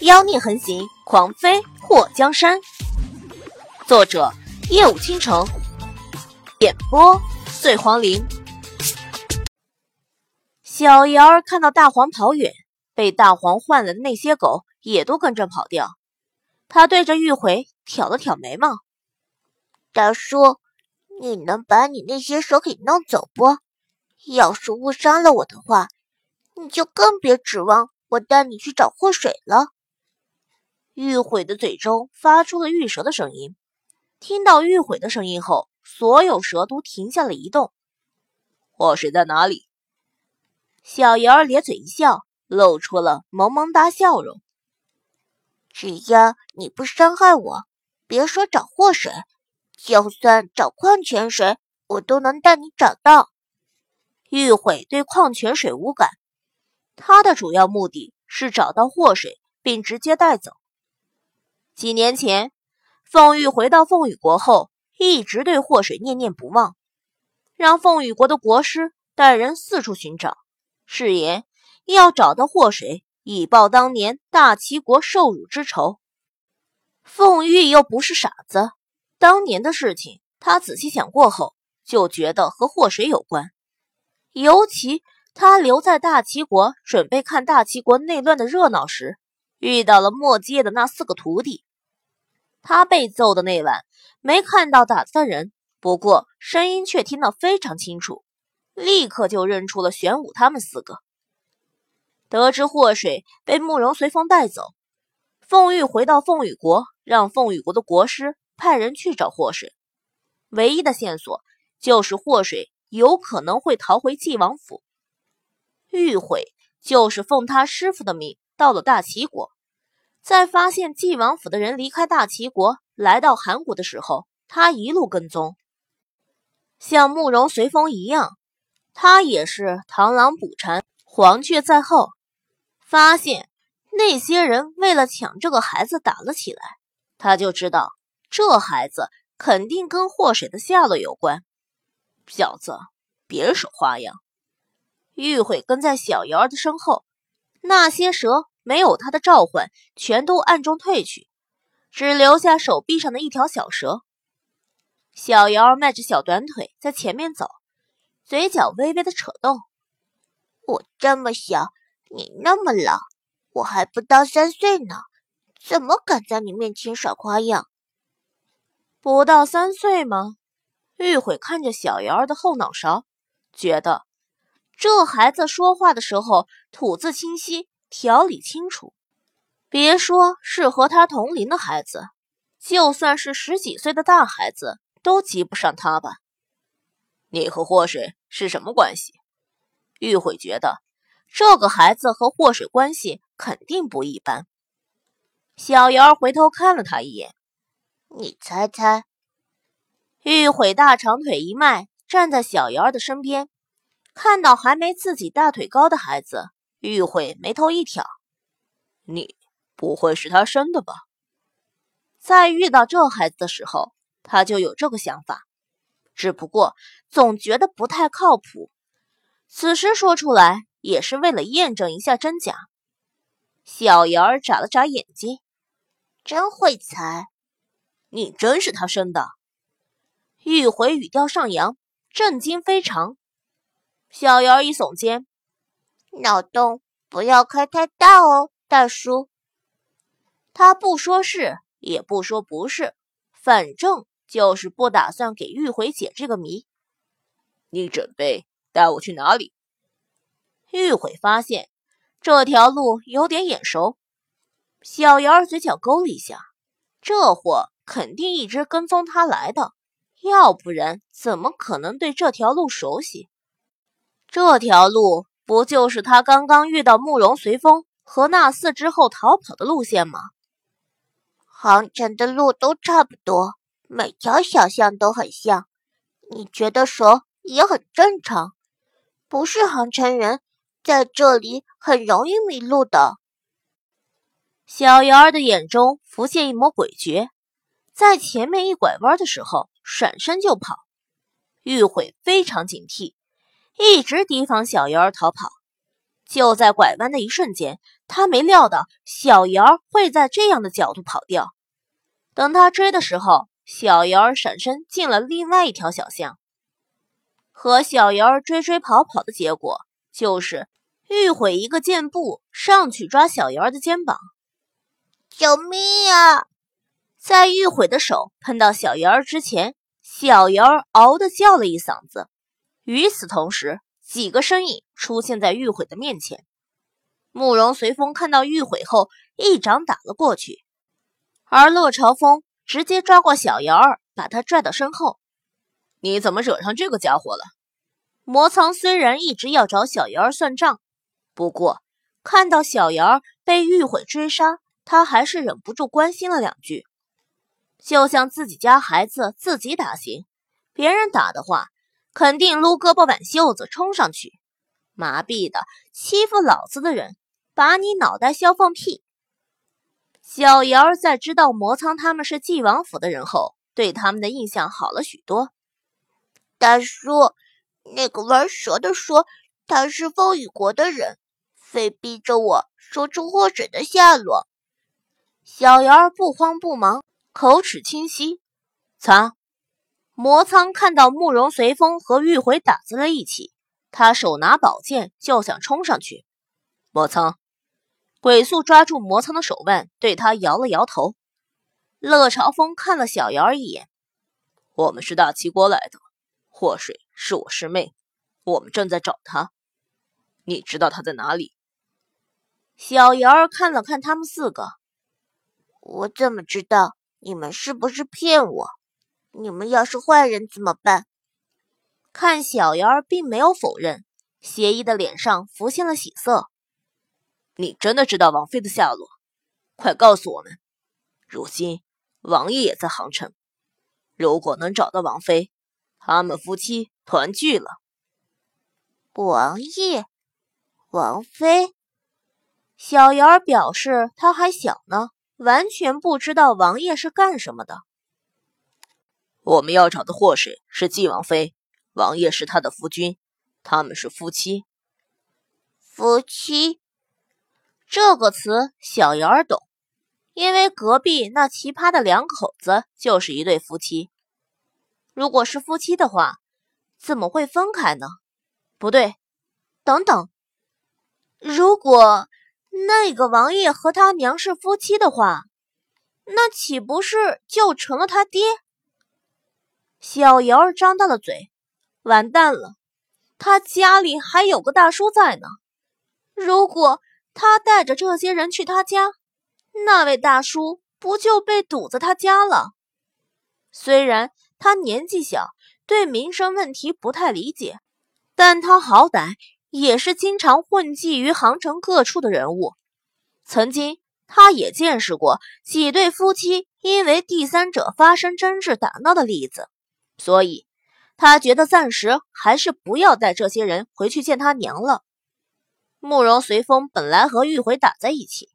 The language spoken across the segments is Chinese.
妖孽横行，狂飞破江山。作者：夜舞倾城，演播：醉黄林。小瑶儿看到大黄跑远，被大黄换了的那些狗也都跟着跑掉。他对着玉回挑了挑眉毛：“大叔，你能把你那些蛇给弄走不？要是误伤了我的话，你就更别指望我带你去找祸水了。”玉悔的嘴中发出了玉蛇的声音。听到玉悔的声音后，所有蛇都停下了移动。祸水在哪里？小瑶儿咧嘴一笑，露出了萌萌哒笑容。只要你不伤害我，别说找祸水，就算找矿泉水，我都能带你找到。玉悔对矿泉水无感，他的主要目的是找到祸水，并直接带走。几年前，凤玉回到凤羽国后，一直对祸水念念不忘，让凤羽国的国师带人四处寻找，誓言要找到祸水，以报当年大齐国受辱之仇。凤玉又不是傻子，当年的事情他仔细想过后，就觉得和祸水有关。尤其他留在大齐国，准备看大齐国内乱的热闹时，遇到了墨阶的那四个徒弟。他被揍的那晚没看到打的人，不过声音却听得非常清楚，立刻就认出了玄武他们四个。得知祸水被慕容随风带走，凤玉回到凤羽国，让凤羽国的国师派人去找祸水。唯一的线索就是祸水有可能会逃回晋王府。玉悔就是奉他师傅的命到了大齐国。在发现晋王府的人离开大齐国，来到韩国的时候，他一路跟踪，像慕容随风一样，他也是螳螂捕蝉，黄雀在后。发现那些人为了抢这个孩子打了起来，他就知道这孩子肯定跟祸水的下落有关。小子，别耍花样！玉悔跟在小瑶儿的身后，那些蛇。没有他的召唤，全都暗中退去，只留下手臂上的一条小蛇。小瑶迈着小短腿在前面走，嘴角微微的扯动。我这么小，你那么老，我还不到三岁呢，怎么敢在你面前耍花样？不到三岁吗？玉悔看着小瑶儿的后脑勺，觉得这孩子说话的时候吐字清晰。条理清楚，别说是和他同龄的孩子，就算是十几岁的大孩子都及不上他吧。你和祸水是什么关系？玉悔觉得这个孩子和祸水关系肯定不一般。小瑶儿回头看了他一眼，你猜猜。玉悔大长腿一迈，站在小瑶儿的身边，看到还没自己大腿高的孩子。玉慧眉头一挑：“你不会是他生的吧？”在遇到这孩子的时候，他就有这个想法，只不过总觉得不太靠谱。此时说出来也是为了验证一下真假。小瑶儿眨了眨眼睛：“真会猜，你真是他生的？”玉回语调上扬，震惊非常。小瑶儿一耸肩。脑洞不要开太大哦，大叔。他不说是，也不说不是，反正就是不打算给玉回解这个谜。你准备带我去哪里？玉回发现这条路有点眼熟，小瑶儿嘴角勾了一下，这货肯定一直跟踪他来的，要不然怎么可能对这条路熟悉？这条路。不就是他刚刚遇到慕容随风和那四之后逃跑的路线吗？航城的路都差不多，每条小巷都很像，你觉得熟也很正常。不是航城人，在这里很容易迷路的。小瑶儿的眼中浮现一抹诡谲，在前面一拐弯的时候闪身就跑，玉悔非常警惕。一直提防小瑶儿逃跑，就在拐弯的一瞬间，他没料到小姚会在这样的角度跑掉。等他追的时候，小姚闪身进了另外一条小巷。和小姚追追跑跑的结果，就是玉毁一个箭步上去抓小姚的肩膀。救命啊！在玉毁的手碰到小姚之前，小姚嗷的叫了一嗓子。与此同时，几个身影出现在玉毁的面前。慕容随风看到玉毁后，一掌打了过去，而乐朝风直接抓过小姚儿，把他拽到身后。你怎么惹上这个家伙了？魔苍虽然一直要找小瑶儿算账，不过看到小瑶儿被玉毁追杀，他还是忍不住关心了两句。就像自己家孩子自己打行，别人打的话，肯定撸胳膊挽袖子冲上去。麻痹的欺负老子的人，把你脑袋削放屁！小瑶儿在知道魔苍他们是纪王府的人后，对他们的印象好了许多。大叔，那个玩蛇的说他是风雨国的人，非逼着我说出祸水的下落。小瑶儿不慌不忙，口齿清晰。苍魔苍看到慕容随风和玉回打在了一起，他手拿宝剑就想冲上去。魔苍，鬼宿抓住魔苍的手腕，对他摇了摇头。乐朝风看了小瑶儿一眼，我们是大齐国来的。祸水是我师妹，我们正在找她。你知道她在哪里？小瑶儿看了看他们四个，我怎么知道？你们是不是骗我？你们要是坏人怎么办？看小瑶儿并没有否认，邪医的脸上浮现了喜色。你真的知道王妃的下落？快告诉我们！如今王爷也在杭城，如果能找到王妃。他们夫妻团聚了。王爷、王妃，小瑶儿表示他还小呢，完全不知道王爷是干什么的。我们要找的祸水是纪王妃，王爷是他的夫君，他们是夫妻。夫妻这个词，小瑶儿懂，因为隔壁那奇葩的两口子就是一对夫妻。如果是夫妻的话，怎么会分开呢？不对，等等，如果那个王爷和他娘是夫妻的话，那岂不是就成了他爹？小瑶儿张大了嘴，完蛋了，他家里还有个大叔在呢。如果他带着这些人去他家，那位大叔不就被堵在他家了？虽然。他年纪小，对民生问题不太理解，但他好歹也是经常混迹于杭城各处的人物。曾经，他也见识过几对夫妻因为第三者发生争执打闹的例子，所以他觉得暂时还是不要带这些人回去见他娘了。慕容随风本来和玉回打在一起，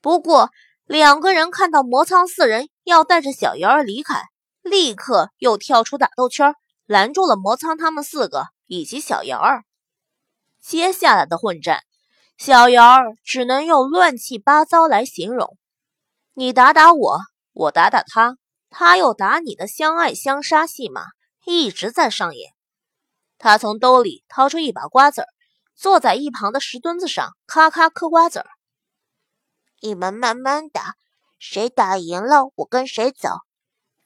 不过两个人看到魔苍四人要带着小瑶儿离开。立刻又跳出打斗圈，拦住了魔苍他们四个以及小瑶儿。接下来的混战，小瑶儿只能用乱七八糟来形容：你打打我，我打打他，他又打你的相爱相杀戏码一直在上演。他从兜里掏出一把瓜子儿，坐在一旁的石墩子上，咔咔嗑瓜子儿。你们慢慢打，谁打赢了，我跟谁走。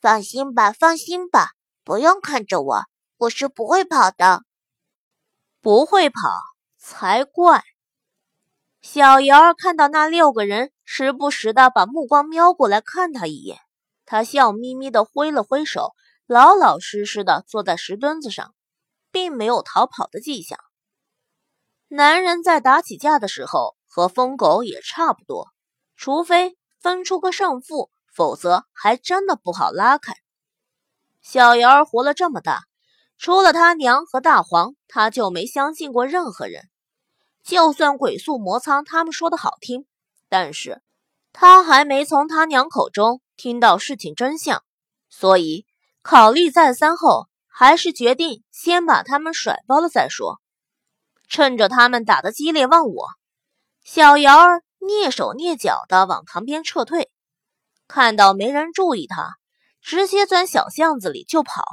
放心吧，放心吧，不用看着我，我是不会跑的。不会跑才怪！小瑶儿看到那六个人时不时的把目光瞄过来看他一眼，他笑眯眯的挥了挥手，老老实实的坐在石墩子上，并没有逃跑的迹象。男人在打起架的时候和疯狗也差不多，除非分出个胜负。否则还真的不好拉开。小瑶儿活了这么大，除了他娘和大黄，他就没相信过任何人。就算鬼宿魔苍他们说的好听，但是他还没从他娘口中听到事情真相，所以考虑再三后，还是决定先把他们甩包了再说。趁着他们打得激烈忘我，小瑶儿蹑手蹑脚地往旁边撤退。看到没人注意他，直接钻小巷子里就跑。